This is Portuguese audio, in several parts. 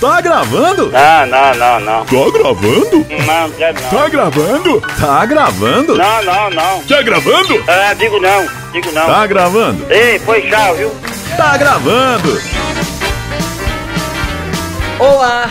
Tá gravando? Não, não, não, não. Tá gravando? Não, quero não. Tá gravando? Tá gravando? Não, não, não. Tá gravando? Ah, digo não, digo não. Tá gravando? Ei, foi tchau, viu? Tá gravando? Olá!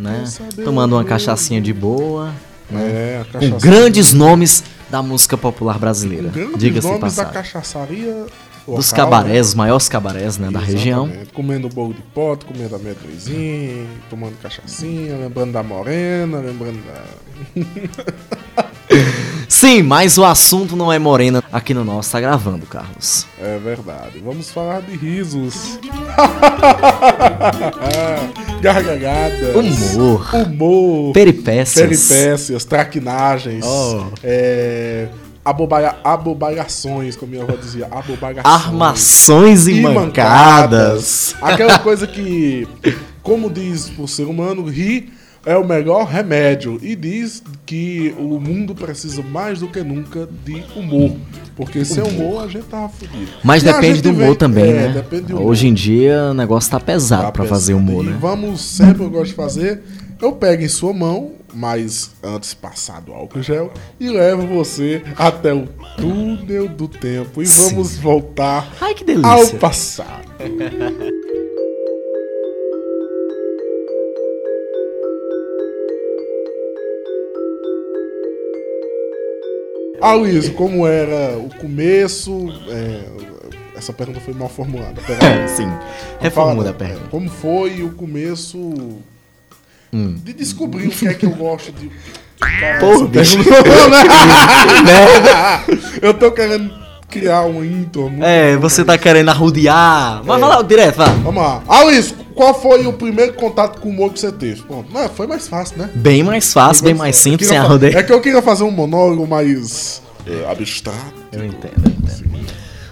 né? Tomando uma cachaçinha de boa, É, a com grandes nomes da música popular brasileira. Diga-se nomes da passagem. cachaçaria Dos local, cabarés, os maiores cabarés, né, da né? região. Comendo bolo de pote, comendo amendoizinho, tomando cachaçinha, lembrando da morena, lembrando da... Sim, mas o assunto não é morena aqui no nosso, tá gravando, Carlos. É verdade. Vamos falar de risos. Gargalhadas. Humor. Humor. Peripécias. Peripécias, traquinagens. Oh. É... Abobalhações, como minha avó dizia. Abobagações. Armações e, e mancadas. mancadas. Aquela coisa que, como diz o ser humano, rir é o melhor remédio. E diz que o mundo precisa mais do que nunca de humor. Porque sem humor a gente tava fudido. Mas E depende do humor vem- também, é, né? Hoje em dia o negócio tá pesado Tá pra pesado. fazer humor, E né? vamos sempre, eu gosto de fazer. Eu pego em sua mão, mas antes passado álcool gel, e levo você até o túnel do tempo. E Sim. vamos voltar Ai, que ao passado. Ah, Luiz, como era o começo? é, essa pergunta foi mal formulada. Pera- Sim. Reformula a é, pergunta. Como foi o começo Hum. de descobrir o que é que eu gosto de. Porra, bicho. pergunta- eu tô querendo criar um intro. muito É, você tá querendo arrodear. Mas É. vai lá, direto, vai. Vamos lá. Ah, Luiz, qual foi o primeiro contato com o humor que você teve? Bom, não, foi mais fácil, né? Bem mais fácil, bem mais fácil. simples, sem arrodeio. É que eu queria fazer um monólogo mais é, abstrato. Eu entendo, eu entendo.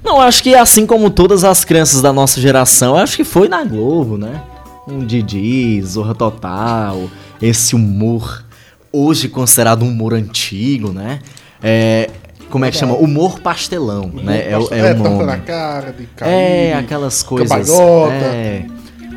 Não, acho que assim como todas as crianças da nossa geração, acho que foi na Globo, né? Um Didi, Zorra Total, esse humor, hoje considerado um humor antigo, né? É, como é que chama? Humor pastelão, né? É, o- é, o tapa nome. na cara. É, aquelas coisas. cambalhota. É.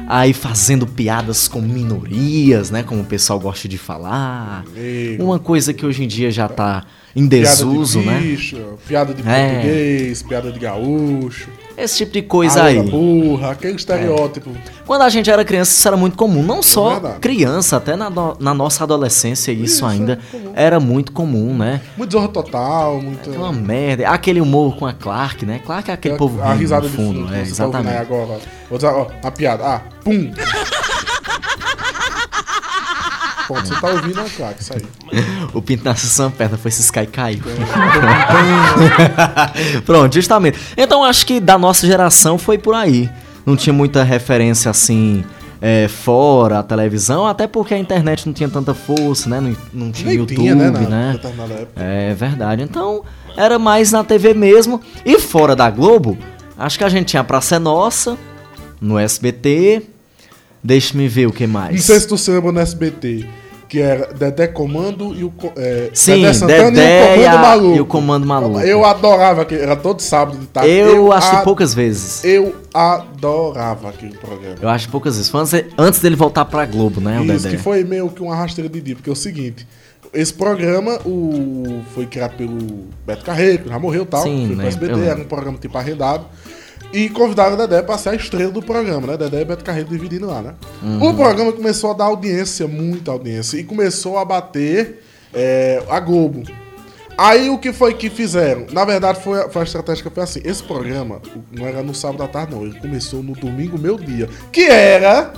Aí fazendo piadas com minorias, né? Como o pessoal gosta de falar. Negro, Uma coisa que hoje em dia já tá em piada desuso, de né? bicho, piada de É. português, piada de gaúcho. Esse tipo de coisa aí. burra, aquele estereótipo. Quando a gente era criança, isso era muito comum. Não só verdade. criança, até na, no- na nossa adolescência, isso, Isso, ainda é era muito comum, né? Muito zorra total, muito. Uma merda. Aquele humor com a Clark, né? Clark é aquele povo a risada no de fundo. fundo, é, tá exatamente. agora. ó. Vou dizer, ó, a piada. Ah, pum! Ponto, você tá ouvindo, é isso aí. O Pinto nasceu sem perna, foi ciscar e caiu. Pronto, justamente. Então acho que da nossa geração foi por aí. Não tinha muita referência assim. é, fora a televisão, até porque a internet não tinha tanta força, né? Não, não tinha Nem YouTube, tinha, né, né? É verdade. Então, era mais na TV mesmo. E fora da Globo, acho que a gente tinha Praça é Nossa, no SBT. Deixa-me ver o que mais. Não sei se tu se lembra no SBT, que era Dedé Comando e o. É, Sim, Dedé Santana Dedé e o Comando a- Maluco. e o Comando Maluco. Eu adorava aquele. Era todo sábado de tarde. Eu, acho a- que poucas vezes. Eu adorava aquele programa. Eu acho poucas vezes. Foi antes, antes dele voltar pra Globo, né, o Isso, Dedé? que foi meio que uma rasteira de dia, porque é o seguinte. Esse programa o, foi criado pelo Beto Carreiro, que já morreu e tal. Sim, foi pro né, SBT, eu era um programa tipo arredado. E convidaram o Dedé pra ser a estrela do programa, né? Dedé e Beto Carreiro dividindo lá, né? Uhum. O programa começou a dar audiência, muita audiência, e começou a bater é, a Globo. Aí o que foi que fizeram? Na verdade, foi, a- foi a estratégia que foi assim: esse programa não era no sábado à tarde, não. Ele começou no domingo, meu dia. Que era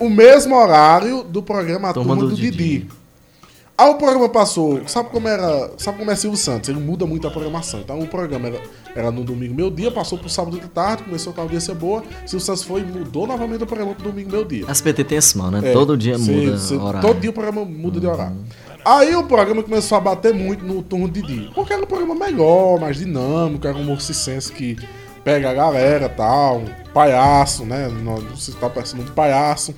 o mesmo horário do programa A Turma Turma, do do, Didi. Didi. Aí o programa passou, sabe como era, sabe como é Silvio Santos? Ele muda muito a programação. Então o programa era, era no domingo meu dia, passou pro sábado de tarde, começou a ter audiência boa. Silvio Santos foi e mudou novamente o programa pro domingo meu dia. SBT tem esse mal, né? É, Todo dia cê- muda cê- horário. Todo dia o programa muda de horário. Aí o programa começou a bater muito no turno de dia. Porque era um programa melhor, mais dinâmico, era um humor que pega a galera e tal, um palhaço, né? Não- Você tá parecendo um palhaço.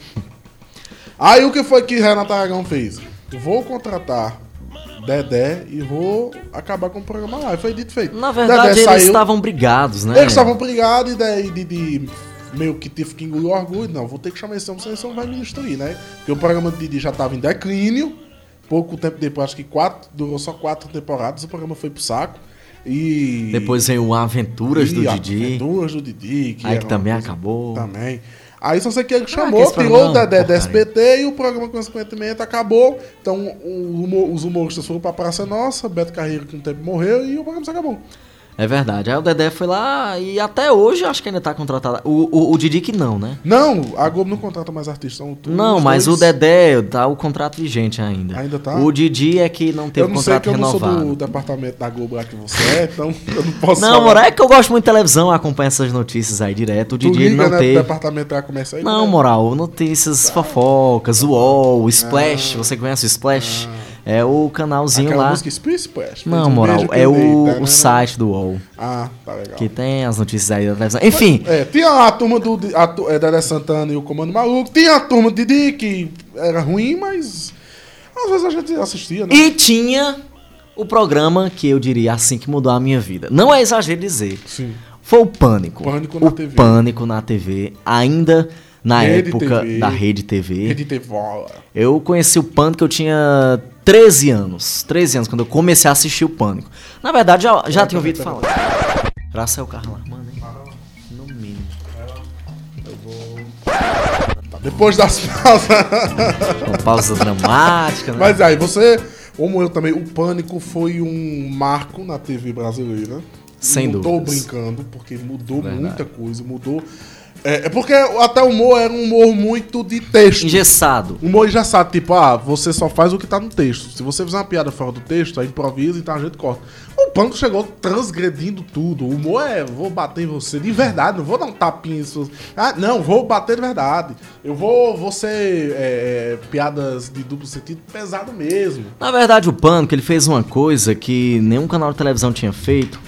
Aí o que foi que Renato Aragão fez? Vou contratar Dedé e vou acabar com o programa lá. E foi dito feito. Na verdade, Dedé eles saiu- estavam brigados, né? eles estavam brigados e daí de, de- meio que tive que engolir o orgulho. Não, vou ter que chamar esse homem, senão homem vai me destruir, né? Porque o programa de Didi já estava em declínio. Pouco tempo depois, acho que quatro, durou só quatro temporadas, o programa foi pro saco. E. Depois veio o Aventuras e do Didi. Aventuras do Didi. Aí era que também acabou. Também. Aí só sei que ele que chamou, tirou programa o Dedé é da uma SBT e o programa, consequentemente, acabou. Então o os humoristas foram pra Praça Nossa, Beto Carreiro, com o tempo morreu e o programa se acabou. É verdade. Aí o Dedé foi lá e até hoje acho que ainda tá contratado. O, o, o Didi que não, né? Não, a Globo não contrata mais artistas. São todos Não, mas dois- o Dedé tá o contrato vigente ainda. Ainda tá? O Didi é que não teve Eu o não sei contrato que eu não renovado. sou do departamento da Globo lá que você é, então eu não posso Não, falar. moro, é que eu gosto muito de televisão, acompanho essas notícias aí direto. O Didi liga, não né, teve. do departamento lá começa aí? Não, né? moral, notícias fofocas, o UOL, o Splash, você conhece o Splash? É o canalzinho. Aquela lá. música Space Splash. Não, moral, é o, tá, né? o site do UOL, Ah, tá legal. que tem as notícias aí da televisão. Enfim, É, tinha a turma do a, é, Dedé Santana e o Comando Maluco, tinha a turma de Didi, que era ruim, mas às vezes a gente assistia, né? e tinha o programa que eu diria assim que mudou a minha vida. Não é exagero dizer. Sim. Foi o Pânico. Pânico o na TV. Pânico na TV, ainda na Rede época TV. da Rede TV. Rede TV. Eu conheci o Pânico, eu tinha 13 anos. 13 anos, quando eu comecei a assistir o Pânico. Na verdade, já, já tinha ouvido falar. Já saiu o carro lá, mano, hein? No mínimo. Tá, depois das pausas. Uma pausa dramática, né? Mas aí, você, como eu também, o Pânico foi um marco na TV brasileira. Sem não tô brincando, porque mudou Verdade. muita coisa, mudou. É, é porque até o humor era um humor muito de texto. Engessado. O humor sabe, tipo, ah, você só faz o que tá no texto. Se você fizer uma piada fora do texto, aí improvisa, então a gente corta. O Pânico chegou transgredindo tudo. O humor é, vou bater em você de verdade, não vou dar um tapinha em suas... Ah, não, vou bater de verdade. Eu vou, vou ser é, é, piadas de duplo sentido pesado mesmo. Na verdade, o Pânico, ele fez uma coisa que nenhum canal de televisão tinha feito.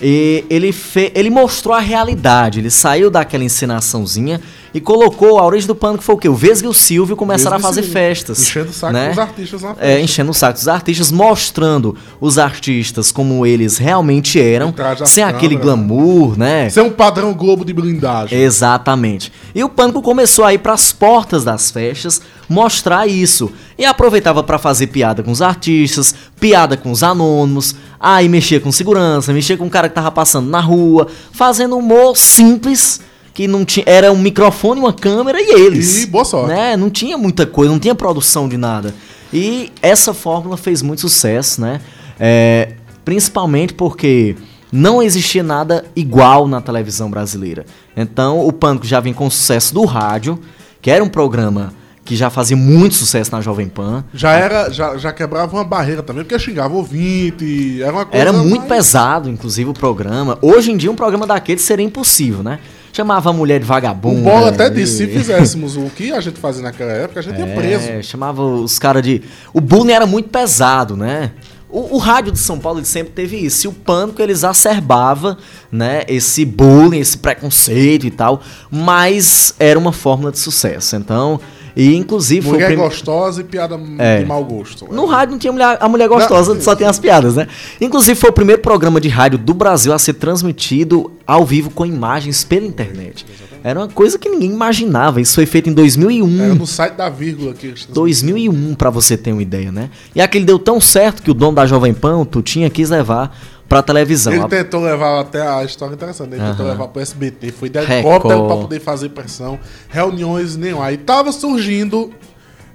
E ele, fe... ele mostrou a realidade. Ele saiu daquela encenaçãozinha e colocou. A origem do Pânico foi o quê? O Vesga e o Silvio começaram Vesga a fazer Silvio. festas. Enchendo o saco né? dos artistas na festa. É, enchendo o saco dos artistas, mostrando os artistas como eles realmente eram, sem aquele câmeras, né? glamour, né? É um padrão Globo de blindagem. Exatamente. E o Pânico começou a ir pras portas das festas mostrar isso. E aproveitava pra fazer piada com os artistas, piada com os anônimos, aí mexia com segurança, mexia com o cara que tava passando na rua, fazendo humor simples, que não tinha. Era um microfone, uma câmera e eles. E boa sorte. Né? Não tinha muita coisa, não tinha produção de nada. E essa fórmula fez muito sucesso, né? É, principalmente porque não existia nada igual na televisão brasileira. Então o Pânico já vem com o sucesso do rádio, que era um programa que já fazia muito sucesso na Jovem Pan. Já era, já, já quebrava uma barreira também, porque xingava ouvinte, era uma coisa... Era muito mais- pesado, inclusive, o programa. Hoje em dia, um programa daquele seria impossível, né? Chamava a mulher de O vagabunda. Bola até disse, se fizéssemos o que a gente fazia naquela época, a gente ia preso. É, chamava os caras de. O bullying era muito pesado, né? O, o rádio de São Paulo sempre teve isso. E o pânico ele exacerbava, né? Esse bullying, esse preconceito e tal. Mas era uma fórmula de sucesso. Então, e inclusive foi o Mulher prim- gostosa e piada É. de mau gosto. no rádio não tinha mulher, a mulher gostosa, Não. só tem as piadas, né? Inclusive foi o primeiro programa de rádio do Brasil a ser transmitido ao vivo com imagens pela internet. Era uma coisa que ninguém imaginava. Isso foi feito em 2001. Era no site da vírgula que eles 2001, pra você ter uma ideia, né? E aquele deu tão certo que o dono da Jovem Pan, o Tutinha, quis levar pra televisão. Ele tentou levar até a história interessante, ele tentou Aham. levar pro SBT, foi de helicóptero pra poder fazer pressão, reuniões nenhum. Aí tava surgindo,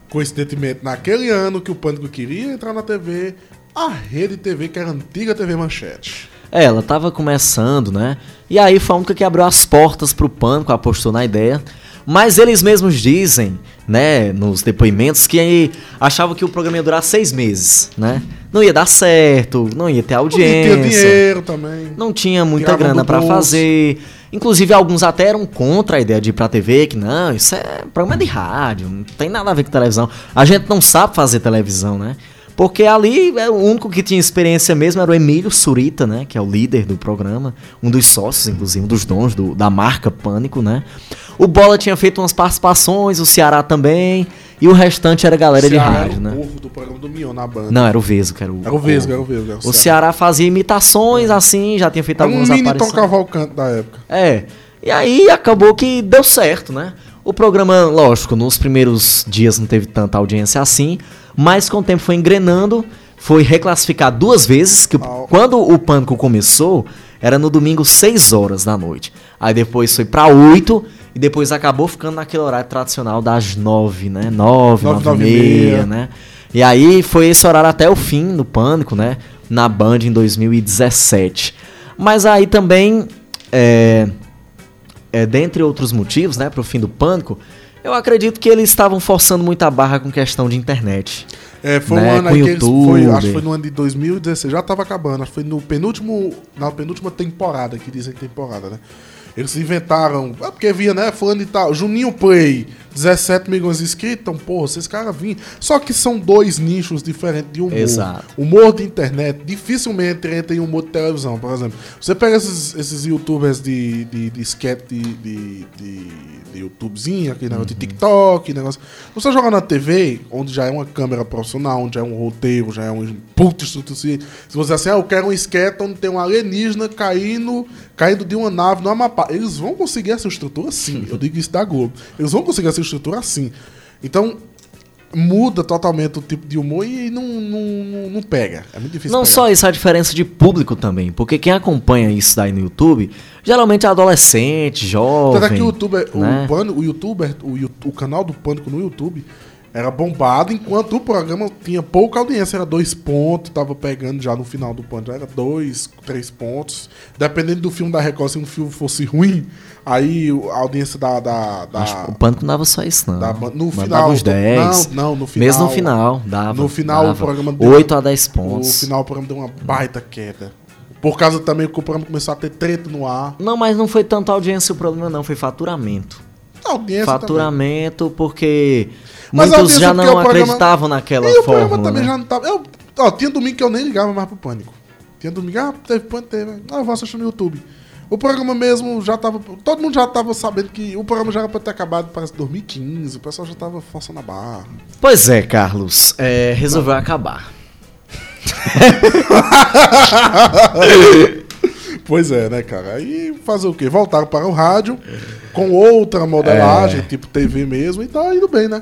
coincidentemente, naquele ano que o Pânico queria entrar na TV, a Rede TV, que era a antiga TV Manchete. É, ela tava começando, né? E aí foi a única que abriu as portas pro Pânico, apostou na ideia. Mas eles mesmos dizem, né, nos depoimentos, que achavam que o programa ia durar seis meses, né? Não ia dar certo, não ia ter audiência. Não tinha dinheiro também. Não tinha muita grana bolso. fazer. Inclusive, alguns até eram contra a ideia de ir pra TV, que não, isso é programa de rádio, não tem nada a ver com televisão. A gente não sabe fazer televisão, né? Porque ali é, o único que tinha experiência mesmo era o Emílio Surita, né? Que é o líder do programa, um dos sócios, inclusive, um dos donos do- da marca Pânico, né? O Bola tinha feito umas participações, o Ceará também, e o restante era galera de Ceará era rádio, o né? povo do programa do Mion na banda. Não, era o Vesgo, que era o. Era o Vesgo, era o Vesgo. era O Ceará fazia imitações assim, já tinha feito Era um algumas mini Tom aparições. Cavalcante da época. É. E aí acabou que deu certo, né? O programa, lógico, nos primeiros dias não teve tanta audiência assim, mas com o tempo foi engrenando, foi reclassificado duas vezes, que quando o Pânico começou, era no domingo 6 horas da noite. Aí depois foi pra 8 e depois acabou ficando naquele horário tradicional das 9, né? 9, 9, Nove, nove 9 e meia, meia. né? E aí foi esse horário até o fim do Pânico, né? Na Band em 2017. Mas aí também, é, é, dentre outros motivos, né, pro fim do Pânico, eu acredito que eles estavam forçando muito a barra com questão de internet. É, foi Né, um ano com aí que eles foi, YouTube. acho que foi no ano de 2016, já tava acabando, acho que foi no penúltimo, na penúltima temporada, que dizem temporada, né? Eles inventaram, é porque via, né, fulano e tal, Juninho Play, 17 milhões de inscritos, então, porra, esses caras vinham. Só que são dois nichos diferentes de humor. Exato. Humor de internet dificilmente entra em humor de televisão, por exemplo. Você pega esses, esses youtubers de, de, de sketch de, de, de, de youtubezinho, aquele negócio Uhum. de TikTok, negócio. Você joga na TV, onde já é uma câmera profissional, onde já é um roteiro, já é um puto estrutura. Se você assim, ah, eu quero um sketch onde tem um alienígena caindo, caindo de uma nave no Amapá. Eles vão conseguir essa estrutura sim. Eu digo isso da Globo. Eles vão conseguir essa estrutura assim. Então, muda totalmente o tipo de humor e não, não, não, pega. É muito difícil Não pegar. só isso, a diferença de público também, porque quem acompanha isso daí no YouTube, geralmente é adolescente, jovem. Tanto é que o YouTuber, né? o, Pânico- o YouTuber, o, Yu- o canal do Pânico no YouTube era bombado, enquanto o programa tinha pouca audiência, era dois pontos, tava pegando já no final do Pânico, era dois, três pontos. Dependendo do filme da Record, se um filme fosse ruim, aí a audiência da. da, da- o Pânico não dava só isso, não. da no Mandava final. uns do- 10. Não, não, no final. Mesmo no final, dava. No final, dava o programa deu- 8 a 10 No pontos. final o programa deu uma baita queda. Por causa também que o programa começou a ter treta no ar. Não, mas não foi tanta audiência o problema, não. Foi faturamento. Audiência também. Faturamento, porque Mas muitos já não o programa- acreditavam naquela E o programa também né? já não tava. Eu, ó, tinha domingo que eu nem ligava mais pro pânico. Tinha domingo, ah, teve pânico, teve. Ah, eu vou assistir no YouTube. O programa mesmo já tava. Todo mundo já tava sabendo que o programa já era pra ter acabado, parece 2015. O pessoal já tava forçando a barra. Pois é, Carlos. é, resolveu acabar. Pois é, né, cara? Aí fazer o quê? Voltaram para o rádio com outra modelagem, É. tipo TV mesmo, e tá indo bem, né?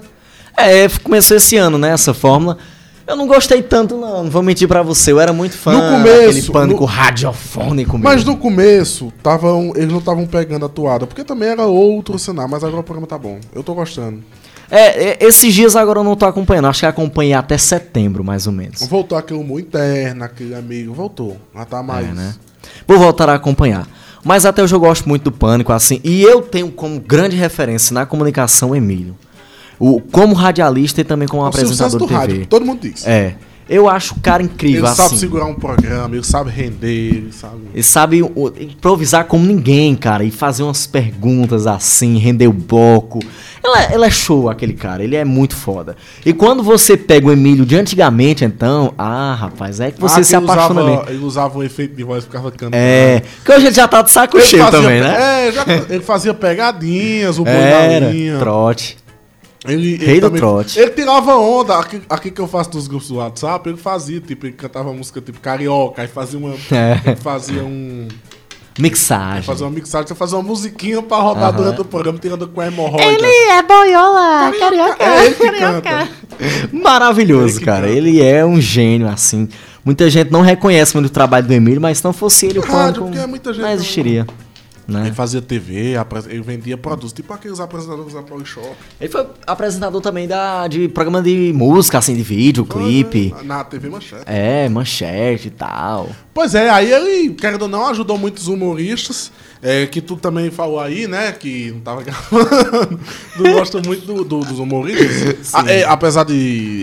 É, começou esse ano, né, essa fórmula. Eu não gostei tanto, não. Não vou mentir pra você. Eu era muito fã No começo, daquele pânico no- radiofônico Mas mesmo. no começo, tavam, eles não estavam pegando a toada, porque também era outro cenário, mas agora o programa tá bom. Eu tô gostando. É, é, esses dias agora eu não tô acompanhando. Acho que acompanhei até setembro, mais ou menos. Voltou aquele humor interno, aquele amigo, voltou. Já tá mais. É, né? Vou voltar a acompanhar. Mas até hoje eu gosto muito do Pânico, assim. E eu tenho como grande referência na comunicação o Emílio. O, como radialista e também como o apresentador do de TV. rádio, todo mundo diz. É. Eu acho o cara incrível, Ele assim. sabe segurar um programa, ele sabe render, ele sabe. Ele sabe improvisar como ninguém, cara, e fazer umas perguntas assim, render o bloco. Ele é, ele é show, aquele cara, ele é muito foda. E quando você pega o Emílio de antigamente, então, ah, rapaz, é que você Ah, se apaixona usava, mesmo. Ele usava um efeito de voz ficava cantando. É, que hoje ele já tá de saco Ele cheio fazia- também, né? É, já- ele fazia pegadinhas, o boi Era, trote. Ele, ele Rei do também- trote. Ele tirava onda. Aqui, aqui que eu faço dos grupos do WhatsApp, ele fazia, tipo, ele cantava música tipo carioca, aí fazia uma. É. Ele fazia um. Mixagem. Fazia uma mixagem, fazia uma musiquinha pra rodar Aham. durante o programa, tirando com a hemorroida. é boiola, carioca. É ele que canta. Maravilhoso, Ele cara. canta. Ele é um gênio, assim. Muita gente não reconhece muito o trabalho do Emílio, mas se não fosse ele, o Rádio, pânico porque muita gente não não- existiria. Né? Ele fazia TV, ele vendia produtos, tipo aqueles apresentadores da Polishop. Ele foi apresentador também da, de programa de música, assim, de vídeo, clipe. Na TV Manchete. É, manchete e tal. Pois é, aí ele, querendo ou não, ajudou muitos humoristas. É, que tu também falou aí, né? Que não tava gravando. Tu gosta muito do- do- dos humoristas. A- é, apesar de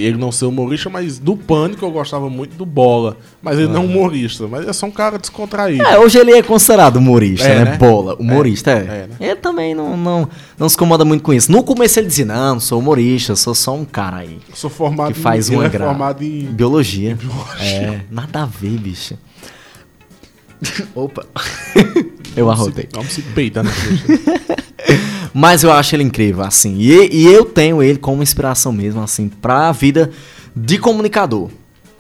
ele não ser humorista, mas do Pânico eu gostava muito do Bola. Mas ele não é humorista, mas é só um cara descontraído. É, hoje ele é considerado humorista, É, né? né? Bola, humorista, é. é, né? Ele também não, não, não se incomoda muito com isso. No começo ele dizia, não, não sou humorista, sou só um cara aí. Eu sou formado Que faz em, uma é gra... formado em biologia. É, nada a ver, bicho. Opa. Eu arrotei. Vamos se peita, né? Mas eu acho ele incrível, assim. E, e eu tenho ele como inspiração mesmo, assim, pra vida de comunicador.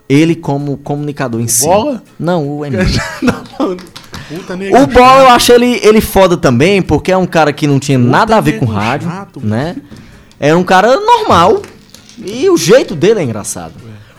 Ele como comunicador em si. Bola? Não, o Emílio. Puta. O Bola eu acho ele, ele foda também, porque é um cara que não tinha nada a ver com nego rádio, chato, né? É um cara normal. E o jeito dele é engraçado.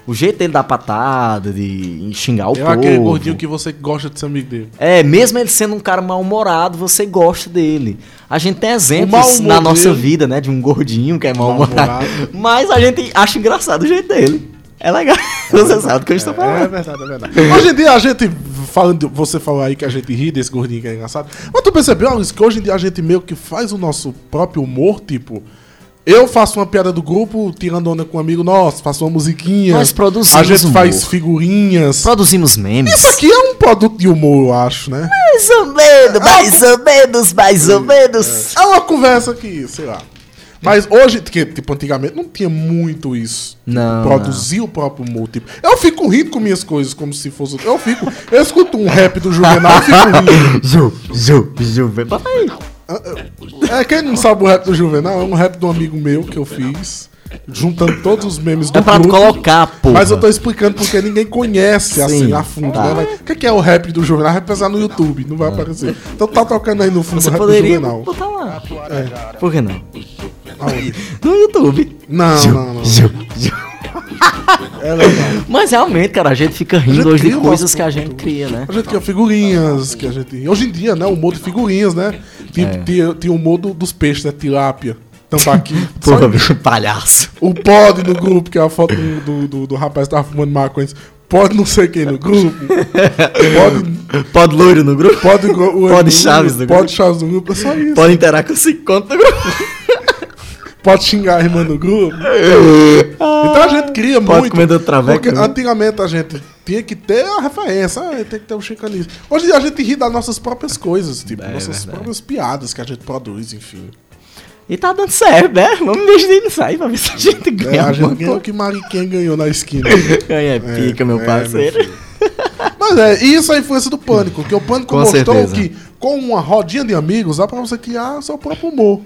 O jeito dele dar patada, de xingar o É povo. aquele gordinho que você gosta de ser amigo dele. É, mesmo ele sendo um cara mal-humorado, você gosta dele. A gente tem exemplos na nossa dele- vida, né? De um gordinho que é mal-humorado. Mal-humorado. Mas a gente acha engraçado o jeito dele. É legal. Você sabe do que eu estou É falando. verdade, é verdade. Hoje em dia a gente, falando, você falou aí que a gente ri desse gordinho que é engraçado. Mas tu percebeu, Alex, que hoje em dia a gente meio que faz o nosso próprio humor, tipo. Eu faço uma piada do grupo, tirando onda com um amigo nosso, faço uma musiquinha. Nós produzimos A gente humor. faz figurinhas. Produzimos memes. Isso aqui é um produto de humor, eu acho, né? Mais ou menos, mais ou menos, mais ou menos. É uma conversa que, sei lá. Mas hoje, que, tipo, antigamente não tinha muito isso. Tipo, Não, Produzir o próprio humor. Tipo, eu fico rindo com minhas coisas como se fosse. Eu fico. Eu escuto um rap do Juvenal e fico rindo. Ju, Ju, Ju, vem pra aí. É, quem não sabe o rap do Juvenal, é um rap de um amigo meu que eu fiz. Juntando todos os memes do É pra grupo. colocar, pô. Mas eu tô explicando porque ninguém conhece assim Sim, a fundo, tá. né? Mas O que que é o rap do Juvenal? Vai pesar no YouTube, não vai aparecer. Então tá tocando aí no fundo Você o rap do poderia Juvenal. botar lá. Por que não? Aonde? No YouTube. Não, não, não. Ju, Ju. É legal. Mas realmente, cara, a gente fica rindo gente hoje de coisas que a gente cria, né? A gente cria figurinhas, que a gente. Hoje em dia, né? O humor de figurinhas, né? Tipo, É. tinha, tinha o humor do- dos peixes, né? Tilápia, tambaqui. Porra, bicho, palhaço. o pod no grupo, que é a foto do, do, do, rapaz que tava fumando maconha. Pode não sei quem no grupo. Pode. Pode loiro no grupo? Pode, o, Pode Chaves no grupo. Pode Chaves no grupo, é só isso. Pode interar com 5 conto no grupo. Pode xingar a irmã no grupo. Então a gente cria Pode muito. comer do traveco, Porque né? antigamente a gente tinha que ter a referência, ah, tem que ter o chicanismo. Hoje a gente ri das nossas próprias coisas, tipo, É nossas verdade. próprias piadas que a gente produz, enfim. E tá dando certo, né? Vamos investir nisso aí pra ver se a gente É, ganha a gente ganhou o que Mariquinha ganhou na esquina. Ganha pica, meu É, parceiro. meu. Mas é, e isso é a influência do pânico, que o pânico Com mostrou certeza. que com uma rodinha de amigos dá pra você criar seu próprio humor.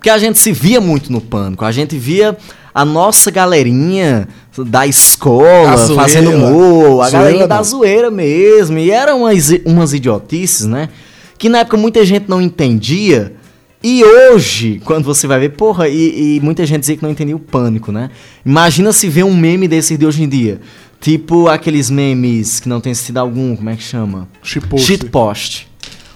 Porque a gente se via muito no pânico. A gente via a nossa galerinha da escola zoeira. fazendo humor, a Zoeira galerinha da zoeira mesmo. E eram umas, umas idiotices, né? Que na época muita gente não entendia. E hoje, quando você vai ver, porra, e, e muita gente dizia que não entendia o pânico, né? Imagina se ver um meme desses de hoje em dia. Tipo aqueles memes que não tem sentido algum, como é que chama? Shitpost. Shitpost.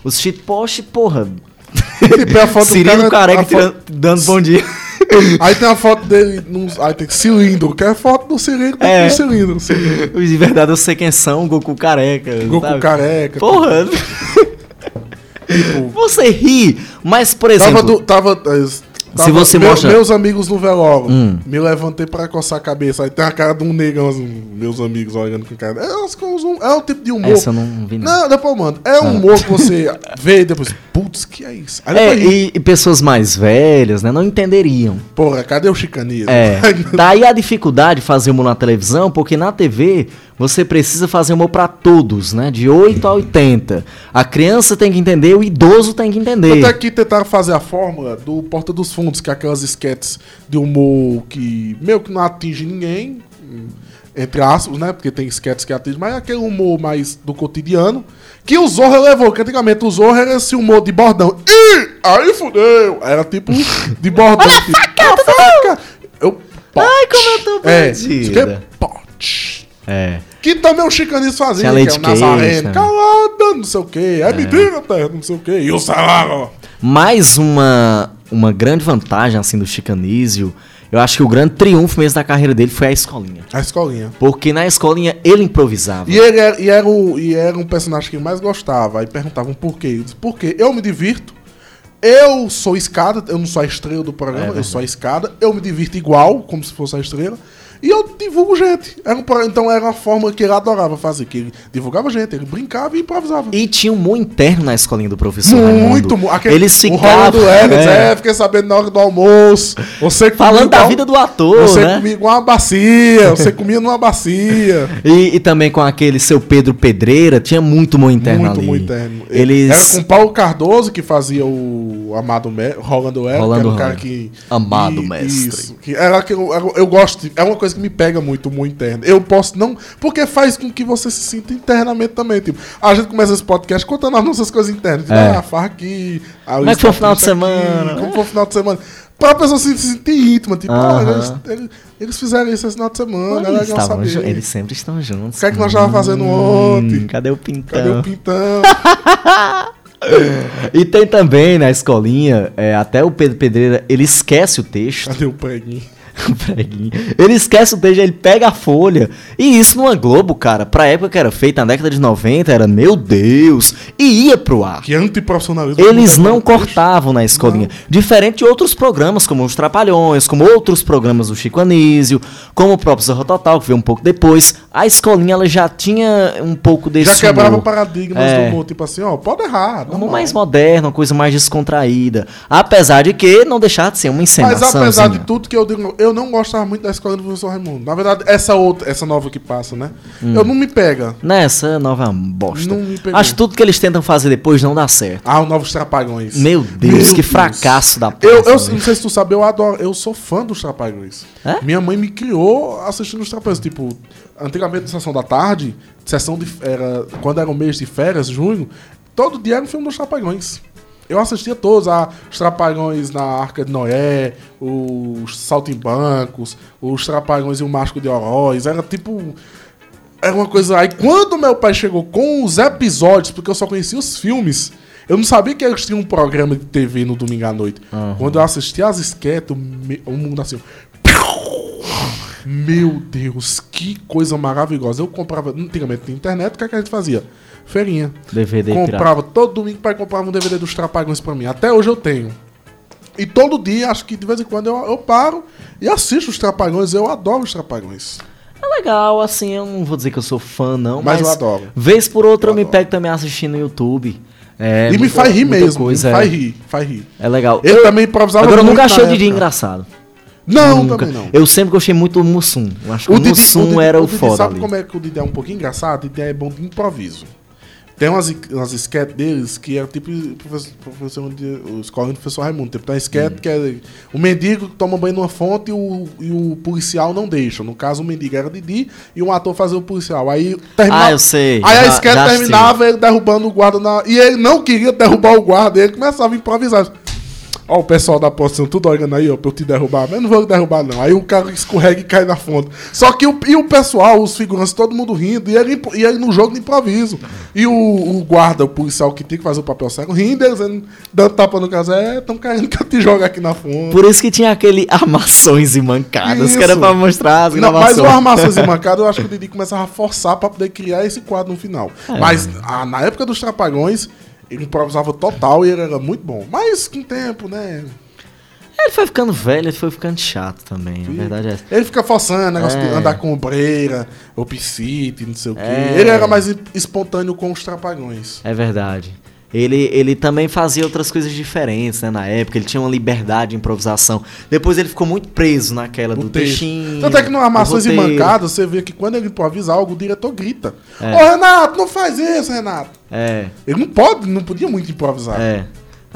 Os shitpost, porra. Tipo, é a foto do Cirilo cara- careca tirando- dando bom dia. Aí tem a foto dele, num, aí tem cilindro, que é foto do cilindro, tem É. um cilindro. de verdade eu sei quem são, Goku careca. Goku sabe? careca. Porra! Tipo, Você ri, mas por exemplo. tava, do- tava, tava você meu- mostra- Meus amigos no velório, Hum. me levantei pra coçar a cabeça. Aí tem a cara de um negão, assim, meus amigos olhando com cara. É, um- é o tipo de humor. Essa eu não vi, não. Não, depois, mano. É um humor que você vê e depois, putz, que é isso? Aí É, depois, e, e pessoas mais velhas, né, não entenderiam. porra, cadê o chicanismo? É. Daí a dificuldade de fazer humor na televisão, porque na TV você precisa fazer humor pra todos, né? De 8 a 80. A criança tem que entender, o idoso tem que entender. Até que tentaram fazer a fórmula do Porta dos Fundos, que é aquelas sketches de humor que meio que não atinge ninguém, entre aspas, né? Porque tem sketches que atingem, mas é aquele humor mais do cotidiano. Que o Zorro levou, que antigamente o Zorro era esse humor de bordão. Ih, aí fudeu! Era tipo de bordão. tipo, "A faca! Eu, Ai, como eu tô é, que é. É. Que também o chicanismo fazia, que é o Nazareno. também. Calada, não sei o quê. É, mentira, terra, não sei o quê. E o salário. Mais uma, uma grande vantagem, assim, do Chicanísio, eu acho que o grande triunfo mesmo da carreira dele foi a escolinha. A escolinha. Porque na escolinha ele improvisava. E ele era, e era, o, e era um personagem que eu mais gostava. Aí perguntavam por quê. Eu disse, por quê? Eu me divirto. Eu sou escada, eu não sou a estrela do programa, eu sou a escada. Eu me divirto igual, como se fosse a estrela. E eu divulgo gente. Era um então era uma forma que ele adorava fazer. Que ele divulgava gente, ele brincava e improvisava. E tinha um humor interno na escolinha do professor Muito, Raimundo. mu- aquele- Eles O ficavam... Rolando é, é. fiquei sabendo na hora do almoço. Você Falando da igual- vida do ator, Você né? comia igual uma bacia, você comia numa bacia. E, e também com aquele seu Pedro Pedreira, tinha muito humor interno Muito, ali. muito interno. Eles... Era com Paulo Cardoso que fazia o Amado Me Rolando que Rolando era um cara que. Amado e- mestre. Isso. Que era que eu, eu, eu gosto, de- é uma coisa que me pega muito, muito interno. Eu posso não. Porque faz com que você se sinta internamente também. Tipo, a gente começa esse podcast contando as nossas coisas internas. Tipo, É. ah, farra aqui. Ah, Como é que foi o final de aqui, semana? Como foi o final de semana? Pra pessoa se sentir íntima. Tipo, Aham. ah, eles, eles, fizeram isso esse final de semana. é Eles, legal ju- saber. eles sempre estão juntos. O que é que nós tava fazendo ontem? Cadê o pintão? Cadê o pintão? E tem também na escolinha, é, até o Pedro Pedreira, ele esquece o texto. Cadê o preguinho? preguinho. Ele esquece o texto, ele pega a folha. E isso numa Globo, cara, pra época que era feita na década de 90, era meu Deus, e ia pro ar. Que antiprofissionalismo. Eles não cortavam na escolinha. Diferente de outros programas, como os Trapalhões, como outros programas do Chico Anísio, como o próprio Zorro Total, que veio um pouco depois. A escolinha ela já tinha um pouco desse Já quebrava humor. paradigmas É. do humor, tipo assim, ó, pode errar. Um humor mais moderno, uma coisa mais descontraída. Apesar de que não deixar de ser uma Mas encenação. apesar de tudo que eu digo, eu não gostava muito da escola do professor Raimundo. Na verdade, essa outra, essa nova que passa, né? Hum. Eu não me pega. Nessa nova bosta. Não me pegou. Acho que tudo que eles tentam fazer depois não dá certo. Ah, o Novos Trapalhões. Meu Deus, Meu que Deus. fracasso da Eu, eu peça, não sei se tu sabe, eu adoro, eu sou fã dos Trapalhões. É? Minha mãe me criou assistindo os Trapalhões. Tipo, antigamente na sessão da tarde, sessão de era quando era o mês de férias, junho, todo dia era um filme dos Trapalhões. Eu assistia todos, ah, os Trapalhões na Arca de Noé, os Saltimbancos, os Trapalhões e o Mágico de Oroz. Era tipo. Era uma coisa. Aí quando meu pai chegou com os episódios, porque eu só conhecia os filmes, eu não sabia que eles tinham um programa de TV no domingo à noite. Quando eu assisti as me- o mundo assim. Meu Deus, que coisa maravilhosa. Eu comprava. Antigamente na internet, o que, é que a gente fazia? Feirinha. DVD comprava todo domingo, pai comprava um DVD dos Trapalhões pra mim. Até hoje eu tenho. E todo dia, acho que de vez em quando eu, eu paro e assisto os Trapalhões. Eu adoro os Trapalhões. É legal, assim, eu não vou dizer que eu sou fã, não, Mas mas, eu adoro. Vez por outra eu, Eu me pego também assistindo no YouTube. É, e me faz rir mesmo. Coisa, me é. faz rir, faz rir. É legal. Ele também improvisava Agora eu nunca achei o Didi engraçado. Não, Nunca. também não. Eu sempre gostei muito do Mussum. Eu acho que o, O Didi, Mussum o Didi- era o, Didi, foda Sabe ali. como é que o Didi é um pouquinho engraçado? O Didi é bom de improviso. Tem umas, umas sketches deles que é tipo professor, professor de, o escola do professor Raimundo. Tipo, tem uma sketch que é o mendigo que toma banho numa fonte e o, e o policial não deixa. No caso, o mendigo era Didi e um ator fazia o policial. Aí terminava, Ah, eu sei. Aí a Já- sketch já assisti. terminava ele derrubando o guarda na. E ele não queria derrubar o guarda, ele começava a improvisar. Ó, o pessoal da posição tudo olhando aí, ó, pra eu te derrubar. Mas eu não vou derrubar, não. Aí o cara escorrega e cai na fonte. Só que o, e o pessoal, os figurantes, todo mundo rindo. E ele, e ele no jogo de improviso. E o, o guarda, o policial que tem que fazer o papel cego, rindo, dizendo- dando tapa no caso. É, tão querendo que eu te jogue aqui na fonte. Por isso que tinha aquele armações e mancadas, Isso. que era pra mostrar as Não, mas gravações. o Armações e Mancada, eu acho que o Didi começava a forçar pra poder criar esse quadro no final. É. Mas ah, na época dos Trapalhões, ele improvisava total e ele era muito bom. Mas com o tempo, né? Ele foi ficando velho, ele foi ficando chato também. A verdade é essa. Ele fica forçando, negócio de É. andar com ombreira, piscite, não sei o quê. É. Ele era mais espontâneo com os Trapalhões. É verdade. Ele, ele também fazia outras coisas diferentes, né? Na época, ele tinha uma liberdade de improvisação. Depois ele ficou muito preso naquela do O texto. textinho. Tanto é que no Armações do e. Mancadas, você vê que quando ele improvisa algo, o diretor grita. Ô, É. Renato, não faz isso, Renato. É, Ele não pode, não podia muito improvisar. é.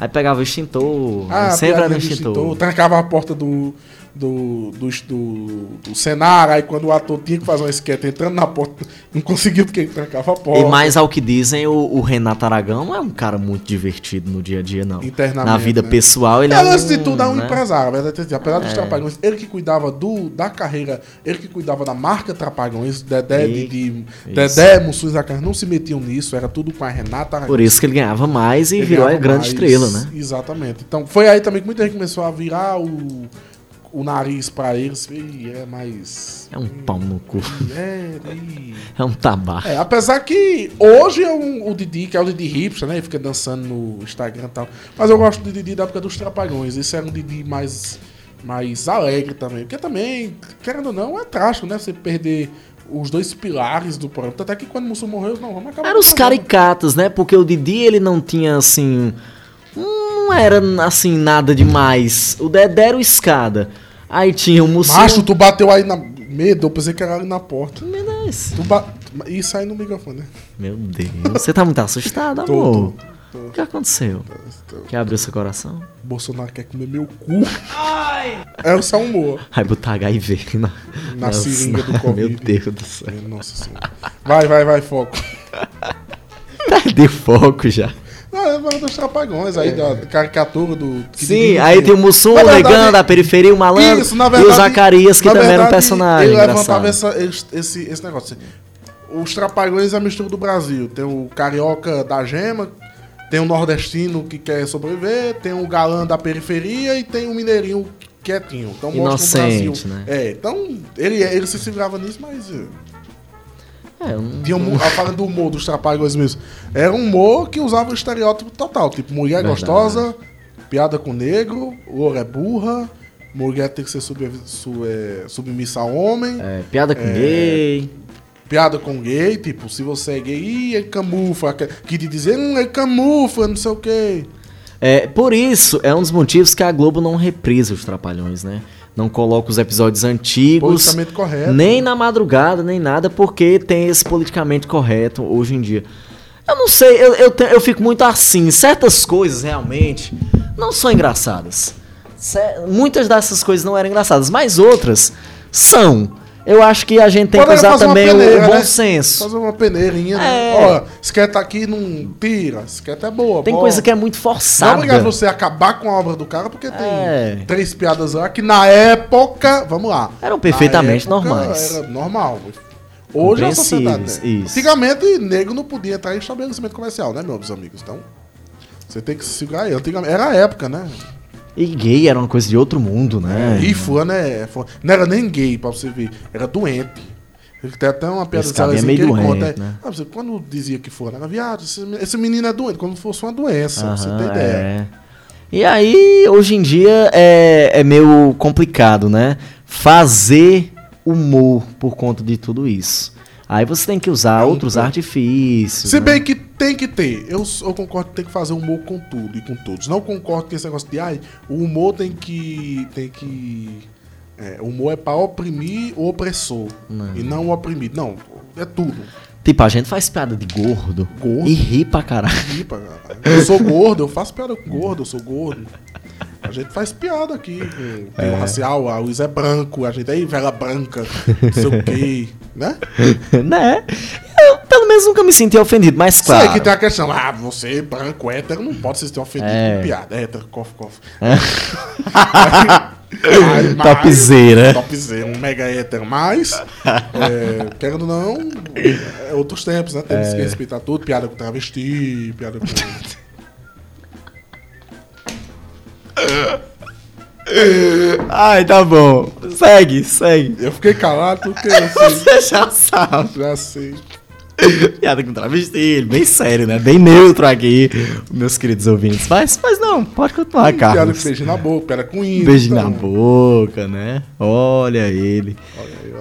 Aí pegava o extintor, Ah, sempre era no do extintor. extintor, trancava a porta do, do, do, do, do cenário, aí quando o ator tinha que fazer uma esquete entrando na porta, não conseguiu porque ele trancava a porta. E mais ao que dizem, o, o Renato Aragão não é um cara muito divertido no dia a dia, não. Na vida né? pessoal, ele Ele, é um, antes de tudo, é um né? empresário, é que, apesar dos Trapalhões, ele que cuidava do, da carreira, ele que cuidava da marca Trapalhões, Dedé, E- de. Dedé, Mussum e Zacarias não se metiam nisso, era tudo com a Renata Aragão. Por isso que ele ganhava mais e Ele virou a grande mais, estrela, né? Exatamente. Então, foi aí também que muita gente começou a virar o, o nariz pra eles. E é mais. É um pau no cu. É, daí. É um tabaco. É, apesar que hoje é um, o Didi, que é o Didi hipster, né? Ele fica dançando no Instagram e tal. Mas eu gosto do Didi da época dos Trapalhões. Esse era um Didi mais, mais alegre também. Porque também, querendo ou não, é trágico, né? Você perder os dois pilares do programa. Até que quando o Mussum morreu, não, vamos acabar Eram os caricatos, né? Porque o Didi, ele não tinha, assim... Não era, assim, nada demais. O Dedé era o escada. Aí tinha o Mussum... Macho, tu bateu aí na. Medo, eu pensei que era ali na porta. Meu Deus. Tu ba... Isso aí no microfone, né? Meu Deus. Você tá muito assustado, Tô, amor? tô, tô. O que aconteceu? Que abriu seu coração? Bolsonaro quer comer meu cu. É o seu humor. Vai botar HIV na, Na seringa do Meu Covid. Deus do céu. Nossa senhora. Vai, vai, vai, foco. Perdi o foco já. Não, é uma dos trapalhões aí, da caricatura do. Sim, Didi aí tem o Mussum, o verdade, Negando, a periferia, o malandro Isso, na e verdade. o Zacarias, que também era um verdade, personagem Ele levantava essa, esse, esse, negócio. Os trapalhões é a mistura do Brasil. Tem o carioca da gema, tem o nordestino que quer sobreviver, tem o galã da periferia e tem o mineirinho quietinho. Então mostra o Brasil. Inocente, né? É, então ele, ele se segurava nisso, mas. É, não- Tinha um, a falando do humor dos trapalhões mesmo. Era um humor que usava o estereótipo total. Tipo, mulher gostosa, piada com negro, loura é burra, mulher tem que ser sub, su- é, submissa a homem, é, piada com gay. piada com gay, tipo, se você é gay, ih, ele camufla. Que, dizer, hum, ele camufla, não sei o quê. É, por isso, é um dos motivos que a Globo não reprisa os Trapalhões, né? Não coloca os episódios antigos, Politicamente correto. nem na madrugada, nem nada, porque tem esse politicamente correto hoje em dia. Eu não sei, eu, eu, te- eu fico muito assim. Certas coisas realmente não são engraçadas. Muitas dessas coisas não eram engraçadas, mas outras são. Eu acho que a gente tem que usar também peneira, o bom né? senso. Fazer uma peneirinha, né? É. Ó, sketch aqui não tira, sketch é boa. Tem boa. coisa que é muito Não é forçada. obrigado você acabar com a obra do cara, porque tem É. três piadas lá que na época, vamos lá. Eram perfeitamente normais. Era normal. Hoje é a sociedade. Né? isso. Antigamente, negro não podia entrar em estabelecimento comercial, né, meus amigos? Então, você tem que se segurar aí. Antigamente, era a época, né? E gay era uma coisa de outro mundo, né? E fulano é. fulano- Não era nem gay, pra você ver. Era doente. Tem até uma piada Esse cara é assim, meio doente, conta. é, né? ah, você, quando dizia que fulano era viado, esse, esse menino é doente, como se fosse uma doença, pra você Aham, ter ideia. é. E aí, hoje em dia, é, é meio complicado, né? Fazer humor por conta de tudo isso. Aí você tem que usar É um outros artifícios. Se né? bem que tem que ter. Eu, eu concordo que tem que fazer humor com tudo e com todos. Não concordo com esse negócio de ai, o humor tem que. tem que. É, o humor é pra oprimir o opressor. E não o oprimido. Não, é tudo. Tipo, a gente faz piada de gordo, Gordo. e ri pra caralho. Ih, pra caralho. Eu sou gordo, eu faço piada com gordo, eu sou gordo. A gente faz piada aqui. com- o racial, a Luiz é branco, a gente aí, vela branca, não sei o quê, né? né? Eu, pelo menos, nunca me senti ofendido, mas claro. Sei que tem a questão, ah, você, branco, hétero, não pode se sentir ofendido É. com piada. Hétero, cof, cof. É. Mas- mas- Topzera. Topzera, um mega hétero. Mas, é, querendo ou não, é outros tempos, né? Temos que respeitar tudo. Piada com travesti, piada com... Ai, tá bom. Segue, segue. Eu fiquei calado porque assim, Você já sabe. já sei. Piada com travesti, bem sério, né? Bem neutro aqui, meus queridos ouvintes. Mas, mas não, pode continuar, Piada Carlos. com beijo na boca, piada com índio. Beijo então, na boca, né? Olha ele.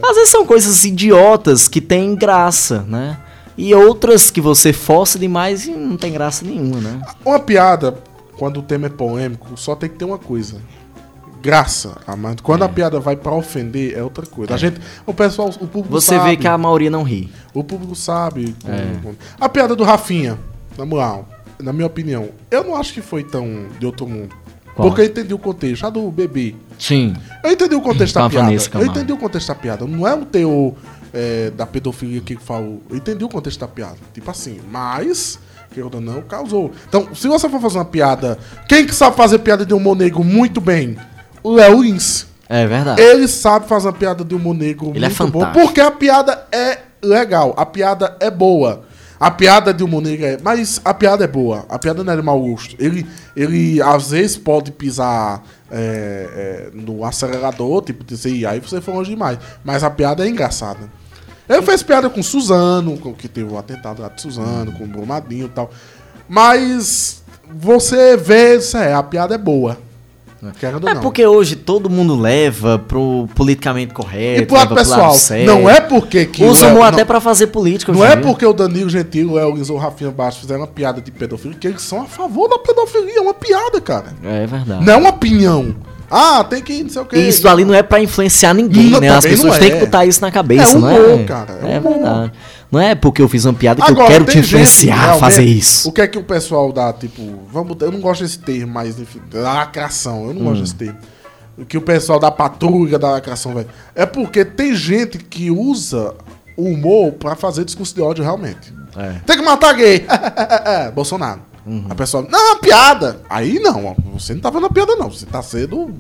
Às vezes são coisas idiotas que têm graça, né? E outras que você força demais e não tem graça nenhuma, né? Uma piada, quando o tema é polêmico, só tem que ter uma coisa. Graça. Quando É. a piada vai pra ofender, é outra coisa. A gente, o pessoal, o público Você sabe. vê que a maioria não ri. O público sabe. É. A piada do Rafinha, na moral, na minha opinião, eu não acho que foi tão de outro mundo. Qual? Porque eu entendi o contexto. A do bebê. Sim. Eu entendi o contexto da piada. Eu entendi o contexto da piada. Não é o teor é, da pedofilia que falou. Eu entendi o contexto da piada. Tipo assim, mas. Que ou não, causou. Então, se você for fazer uma piada. Quem que sabe fazer piada de humor negro muito bem? O Léo Lins. É verdade. Ele sabe fazer uma piada de humor negro Ele é muito bom. fantástico. Porque a piada é legal. A piada é boa. A piada de humor negro é. Mas a piada é boa. A piada não é de mau gosto. Ele, ele às vezes pode pisar é, é, no acelerador, tipo, dizer, "Ih, aí você foi longe demais. Mas a piada é engraçada. Ele fez piada com Suzano, com, que teve o atentado lá de Suzano, com o Brumadinho e tal. Mas você vê, isso é, a piada é boa. Querendo ou É não. porque hoje todo mundo leva pro politicamente correto. E pro lado leva pro pessoal, sério. não é porque que. Usa o até não, pra fazer política. não é dia. porque o Danilo Gentili, o Elvis ou o Rafinha Baixo fizeram uma piada de pedofilia que eles são a favor da pedofilia. É uma piada, cara. É verdade. Não é uma opinião. Ah, tem que ir, não sei o que. Isso ali não é pra influenciar ninguém, Não, né? As pessoas não têm é. que botar isso na cabeça, É não humor, é? cara, é É humor. verdade. Não é porque eu fiz uma piada que eu Agora, quero te influenciar a fazer isso. O que é que o pessoal dá, tipo, vamos, eu não gosto desse termo, mas lacração, eu não Hum. gosto desse termo. O que o pessoal da patrulha da lacração, velho. É porque tem gente que usa o humor pra fazer discurso de ódio realmente. É. Tem que matar gay. Bolsonaro. Uhum. A pessoa, não, é uma piada. Aí não, você não tá vendo a piada, não. Você tá sendo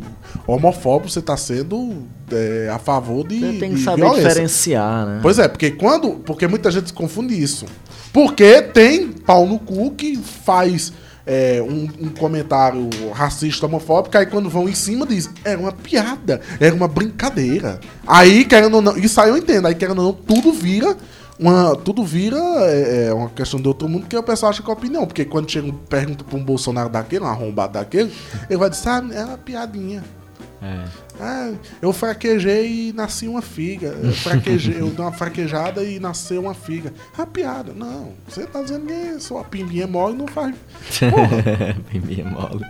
homofóbico, você tá sendo é, a favor de. Você tem que saber violência. diferenciar, né? Pois é, porque quando. Porque muita gente confunde isso. Porque tem pau no cu que faz é, um, um comentário racista, homofóbico, aí quando vão em cima diz, era uma piada, era uma brincadeira. Aí, querendo ou não, isso aí eu entendo, aí querendo ou não, tudo vira. Uma, tudo vira é, é, uma questão de outro mundo que o pessoal acha que é opinião. Porque quando chega um, pergunta pra um Bolsonaro daquele, um arrombado daquele, ele vai dizer, ah, é uma piadinha. É. Ah, eu fraquejei e nasci uma figa. Eu fraquejei, eu dei uma fraquejada e nasceu uma figa. Ah, piada. Não, você tá dizendo que sua pimbinha é mole e não faz. Porra. Pimbinha mole.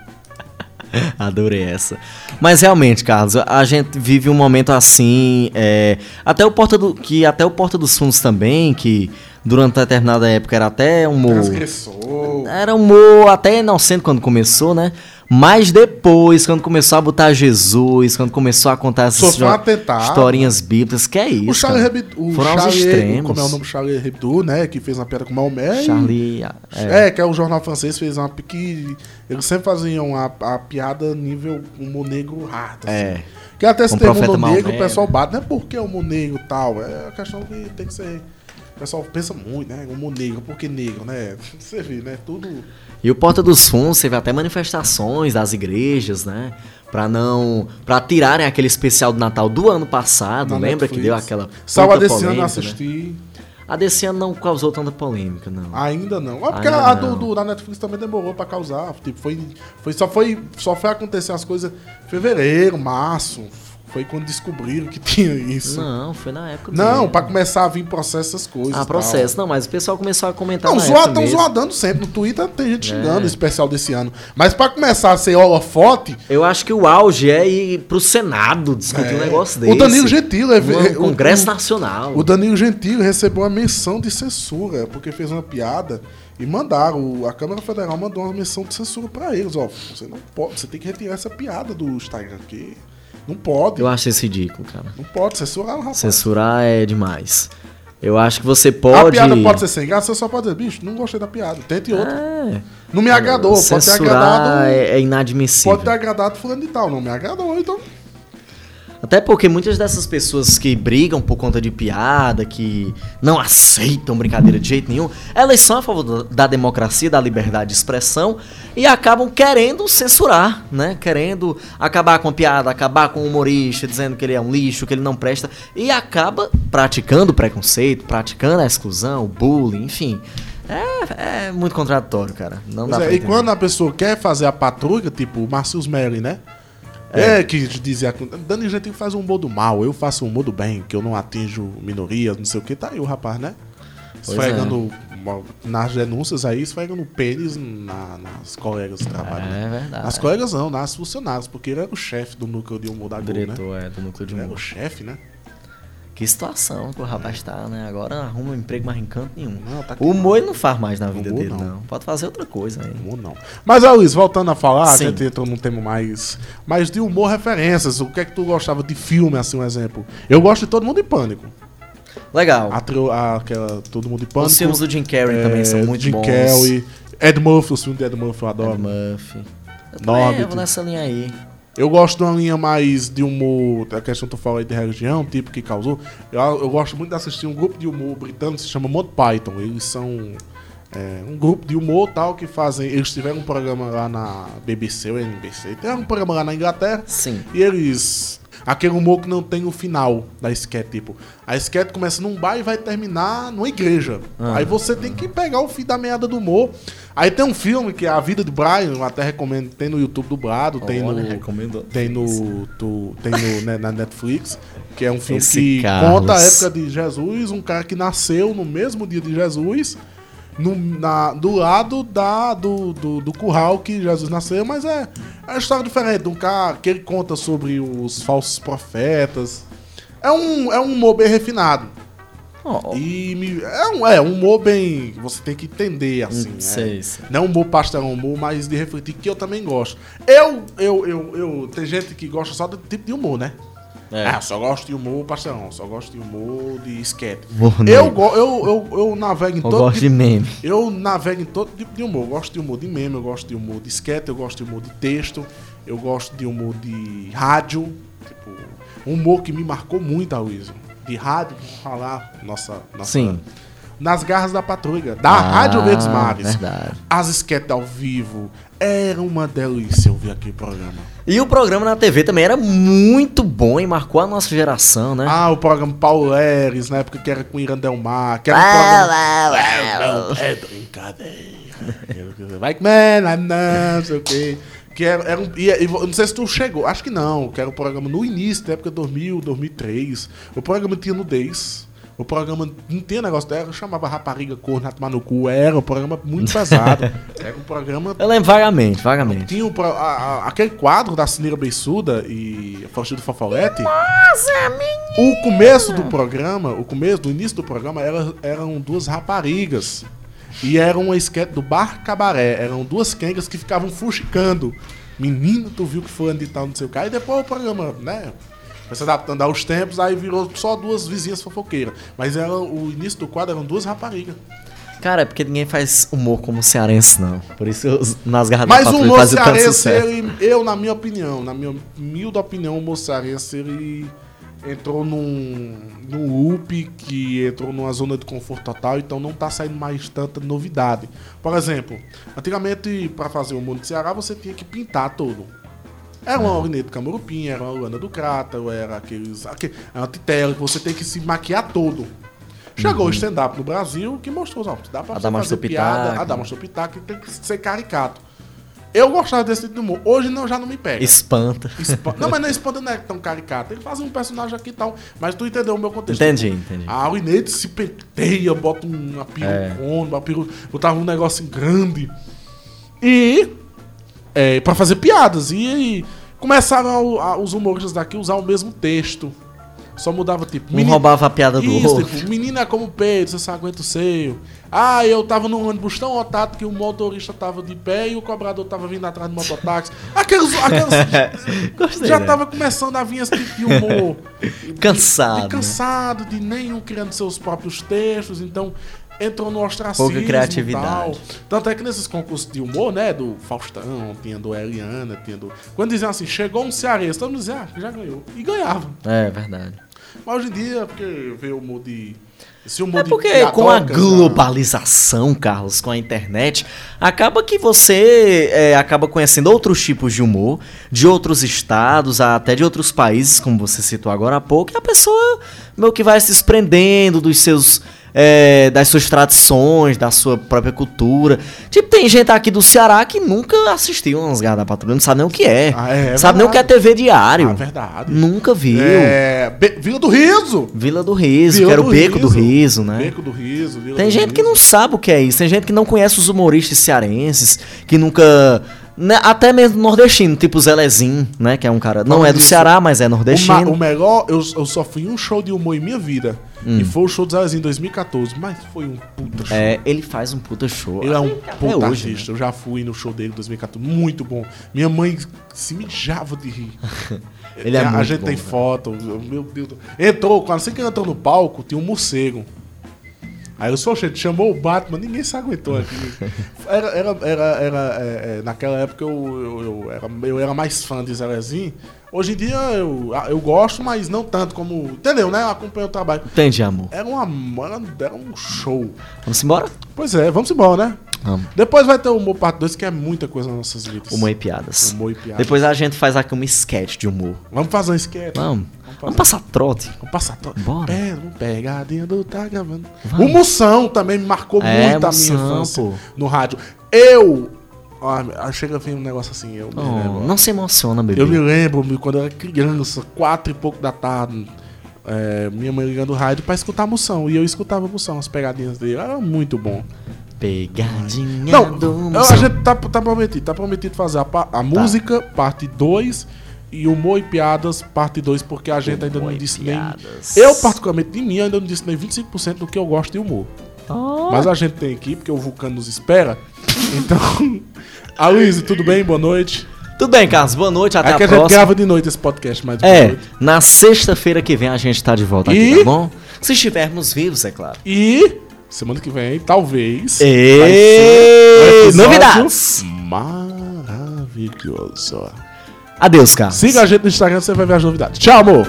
Adorei essa. Mas realmente, Carlos, a gente vive um momento assim. é, até o Porta do. Que até o Porta dos Fundos também, que durante determinada época era até um humor. Transgressor. Era um humor até inocente quando começou, né? Mas depois, quando começou a botar Jesus, quando começou a contar essas historinhas bíblicas, que é isso? O Charlie? Hebdo, Foram os Charlie, extremos. como é o nome do Charlie Hebdo, né, que fez uma piada com Maomé. e- Charlie. É. É. que é o jornal francês fez uma que eles sempre faziam a, a piada nível humor negro hard. assim. É. Que até se tem humor negro, o pessoal bate, não é porque é humor negro e tal, é a questão que tem que ser. O pessoal pensa muito, né? Humor negro, por que negro, né? Você vê, né? Tudo. E o Porta dos Fundos teve até manifestações das igrejas, né? Pra não. Pra tirarem aquele especial do Natal do ano passado. na lembra Netflix. que deu aquela. Só a puta desse ano polêmica, né? assisti. A desse ano não causou tanta polêmica, não. Ainda não. É porque Ainda a do, não. do- da Netflix também demorou pra causar. Tipo, foi, foi, só, foi, só foi acontecer as coisas em fevereiro, março. Foi quando descobriram que tinha isso. Não, foi na época. Não, pra começar a vir processo essas coisas. Ah, processo. tal. Não, mas o pessoal começou a comentar. Não, zoar, estão zoadando sempre. No Twitter tem gente xingando É. o especial desse ano. Mas pra começar a ser holofote. Eu acho que o auge é ir pro Senado discutir um é, negócio desse. O Danilo Gentili. é- é- o- Congresso Nacional. O Danilo Gentili recebeu uma menção de censura, porque fez uma piada e mandaram. A Câmara Federal mandou uma menção de censura pra eles. Ó, você não pode, você tem que retirar essa piada do Instagram aqui. Não pode. Eu acho isso ridículo, cara. Não pode censurar rapaz. Censurar é demais. Eu acho que você A pode. piada pode ser sem graça, você só pode dizer, bicho, não gostei da piada. Tente outra. É. Não me agradou, pode ter Censurar agradado. é, é inadmissível. Pode ter agradado fulano de tal, não me agradou, então. Até porque muitas dessas pessoas que brigam por conta de piada, que não aceitam brincadeira de jeito nenhum, elas são a favor da- democracia, da liberdade de expressão e acabam querendo censurar, né? Querendo acabar com a piada, acabar com o humorista, dizendo que ele é um lixo, que ele não presta, e acaba praticando preconceito, praticando a exclusão, o bullying, enfim. É, é muito contraditório, cara. Não dá Pois é, pra e quando a pessoa quer fazer a patrulha, tipo o Marcius Melly, né? É. que dizia, Dani Gentili faz um humor do mal, eu faço um humor do bem, que eu não atinjo minorias, não sei o que, tá aí o rapaz, né? Esfregando uma- nas denúncias aí, esfregando pênis na- nas colegas de trabalho. né? É verdade. Nas colegas não, nas funcionárias, porque ele era o chefe do núcleo de humor da Globo, né? diretor é do núcleo de Ele era o chefe, né? Que situação que o rapaz tá, né? Agora arruma um emprego mais em canto nenhum. Não, tá o humor ele não faz mais na vida Humor dele, não. não. Pode fazer outra coisa aí. Humor não. Mas, ó, Luiz, voltando a falar, Sim. a gente entrou num tema mais, mais de humor referências. O que é que tu gostava de filme, assim, um exemplo? Eu gosto de Todo Mundo em Pânico. Legal. A, a- aquela Todo Mundo em Pânico. Os filmes do Jim Carrey é, também são muito Jim bons. Carrey, Ed Murphy, os filmes de Ed Murphy eu adoro. Ed Murphy. Eu também Norbit. nessa linha aí. Eu gosto de uma linha mais de humor, a questão que tu falou aí de religião, tipo que causou. Eu, eu gosto muito de assistir um grupo de humor britânico que se chama Monty Python. Eles são é, um grupo de humor tal que fazem. Eles tiveram um programa lá na BBC ou NBC. Tem um programa lá na Inglaterra. Sim. E eles. Aquele humor que não tem o final da sketch, tipo. A sketch começa num bar e vai terminar numa igreja. Ah. Aí você tem que pegar o fim da meada do humor. Aí tem um filme que é A Vida de Brian, eu até recomendo, tem no YouTube dublado, tem Olha, no. recomendo. Tem no. tu- tem no né, na Netflix, que é um filme Esse que Carlos. conta a época de Jesus, um cara que nasceu no mesmo dia de Jesus. No, na- do lado da, do, do, do curral que Jesus nasceu, mas é, é uma história diferente. Um cara que ele conta sobre os falsos profetas. É um, é um humor bem refinado. Ó, E me- é, um, é um humor bem. Você tem que entender, assim. Hum, né? sei. Não um humor pastelão, um humor mais de refletir, que eu também gosto. Eu, eu, eu, eu. Tem gente que gosta só do tipo de humor, né? É. Ah, só gosto de humor pastelão, só gosto de humor de. Humor Eu, go- eu, eu, eu navego em Eu todo gosto de tipo, meme. Eu navego em todo tipo de humor. Eu gosto de humor de meme, eu gosto de humor de sketch, eu gosto de humor de texto, eu gosto de humor de rádio. Tipo, um humor que me marcou muito, Aloysio. De rádio, falar, nossa, nossa. Sim. Nas garras da patrulha, da Ah, Rádio Verdes Mares. verdade. As sketches ao vivo. Era uma delícia ouvir aquele programa. E o programa na TV também era muito bom e marcou a nossa geração, né? Ah, o programa Paulo Leres, na época que era com Irandelmar, que era um programa. Não, é brincadeira. Vai man, não, não sei o quê. Que era, era um, e, e, eu não sei se tu chegou, acho que não, que era um programa no início da época 2000, 2003. O programa tinha nudez. O programa não tinha negócio dela, chamava rapariga corno, tomar no cu. Era um programa muito pesado. Era um programa Eu lembro vagamente, vagamente. tinha pro- a- a- aquele quadro da Cineira Beiçuda e a Faustino Fofolete. O começo do programa, o começo, do início do programa, era- eram duas raparigas. E era uma esquete do Bar Cabaré. Eram duas quengas que ficavam fuxicando. Menino, tu viu que foi de tal, não sei o que. E depois o programa, né? Foi se adaptando aos tempos, aí virou só duas vizinhas fofoqueiras. Mas era, o início do quadro eram duas raparigas. Cara, é porque ninguém faz humor como cearense, não. Por isso, eu- nas garras Mas da o patrulha humor fazem tanto cearense, ele, eu, na minha opinião, na minha humilde opinião, o humor cearense, ele entrou num, num loop que entrou numa zona de conforto total, então não tá saindo mais tanta novidade. Por exemplo, antigamente, para fazer o humor de Ceará, você tinha que pintar todo. Era uma Aurinete Camurupim, era uma Luana do Crátaro, era aqueles. Aquele, era uma titela que você tem que se maquiar todo. Chegou o stand-up no Brasil que mostrou, ó, dá pra Adamastor fazer piada, Pitaca. Adamastor Pitaca, que tem que ser caricato. Eu gostava desse tipo de humor. Hoje não, já não me pega. Espanta. Espa- Não, mas não é espanta não é tão caricato. Ele faz um personagem aqui e tal. Mas tu entendeu o meu contexto. Entendi, entendi. A Aurinete se penteia, bota uma perucona, uma peru... botava um negócio grande. E. É, pra fazer piadas. E, aí começaram a- a- os humoristas daqui a usar o mesmo texto. Só mudava tipo. Um menino- roubava a piada do Isso, outro. tipo, menino é como peito, você só aguenta o seio. Ah, eu tava num ônibus tão lotado que o motorista tava de pé e o cobrador tava vindo atrás do mototáxi. Aqueles. aqueles Gostei, já né? tava começando a vir esse tipo de humor. Cansado, De, né? cansado, de nenhum criando seus próprios textos, então entrou no ostracismo Pouca e criatividade. tal. Tanto é que nesses concursos de humor, né, do Faustão, tinha do Eliana, tinha do... Quando diziam assim, chegou um cearense, todo mundo dizia, ah, já ganhou. E ganhava. É verdade. Mas hoje em dia, porque vê o humor de... Esse humor É de porque com a piadocas, globalização, Carlos, com a internet, acaba que você é, acaba conhecendo outros tipos de humor, de outros estados, até de outros países, como você citou agora há pouco, e a pessoa meio que vai se desprendendo dos seus. É, das suas tradições, da sua própria cultura. Tipo, tem gente aqui do Ceará que nunca assistiu umas garras da patrulha, não sabe nem o que é. Ah, é sabe nem o que é verdade. TV diário. Ah, verdade. Nunca viu. É, Vila do Riso! Vila do Riso, Vila que era o Beco do Riso, né? Beco do Riso, Vila Tem do gente que não sabe o que é isso, tem gente que não conhece os humoristas cearenses, que nunca Né, Até mesmo nordestino, tipo Zelezinho, né? Que é um cara. Não Falando é do disso, Ceará, mas é O, nordestino. o melhor, eu, eu só fui um show de humor em minha vida. Hum. E foi o show do Zelezinho em 2014. Mas foi um puta show. É, ele faz um puta show. Ele é um puta hoje, né? artista. Eu já fui no show dele em 2014. Muito bom. Minha mãe se mijava de rir. Ele é a, a gente bom, tem velho. foto. Meu Deus. do- Entrou, quando assim que entrou no palco, tinha um morcego. Aí eu sou cheio, chamou o Batman, ninguém se aguentou aqui. Era, era, era, era, é, é, naquela época eu, eu, eu era, eu era mais fã de Zelezinho. Hoje em dia eu, eu gosto, mas não tanto como. Entendeu, né? Eu acompanho o trabalho. Entendi, amor. Era, uma, era, era um show. Vamos embora? Pois é, vamos embora, né? Vamos. Depois vai ter o Humor Parte 2, que é muita coisa nas nossas vidas. Humor e piadas. Humor e piadas. Depois a gente faz aqui um sketch de humor. Vamos fazer um esquete. Vamos. Vamos passar trote. Vamos passar todo. Bora. Pera, um pegadinha do Tá Gravando. Vamos. O Moção também me marcou É, muito a minha Moção, infância pô. no rádio. Eu. Ah, chega a vir um negócio assim. Eu, Oh, não se emociona, bebê. eu me lembro quando eu era criança, quatro e pouco da tarde. é, minha mãe ligando o rádio pra escutar a moção. E eu escutava a moção, as pegadinhas dele. Era muito bom. Pegadinha Não, do eu- a moção. gente tá, tá prometido. Tá prometido fazer a, a música, parte 2. E humor e piadas, parte 2, porque a gente ainda Humor não e disse piadas. nem. Eu, particularmente, de mim, ainda não disse nem 25% do que eu gosto de humor. Oh. Mas a gente tem aqui, porque o Vulcano nos espera. Então. Aloysio, tudo bem? Boa noite. Tudo bem, Carlos. Boa noite. Até é que a a gente próxima. grava de noite esse podcast, mas É, noite. na sexta-feira que vem a gente tá de volta aqui, E- tá bom? Se estivermos vivos, é claro. E semana que vem, talvez. E- vai ser um Novidades. Maravilhoso. Adeus, Carlos. Siga a gente no Instagram, você vai ver as novidades. Tchau, amor.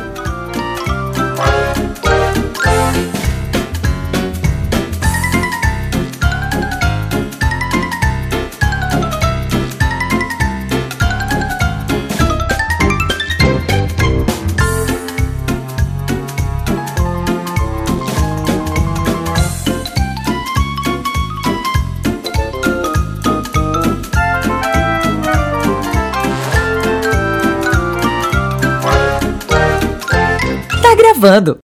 Gravando.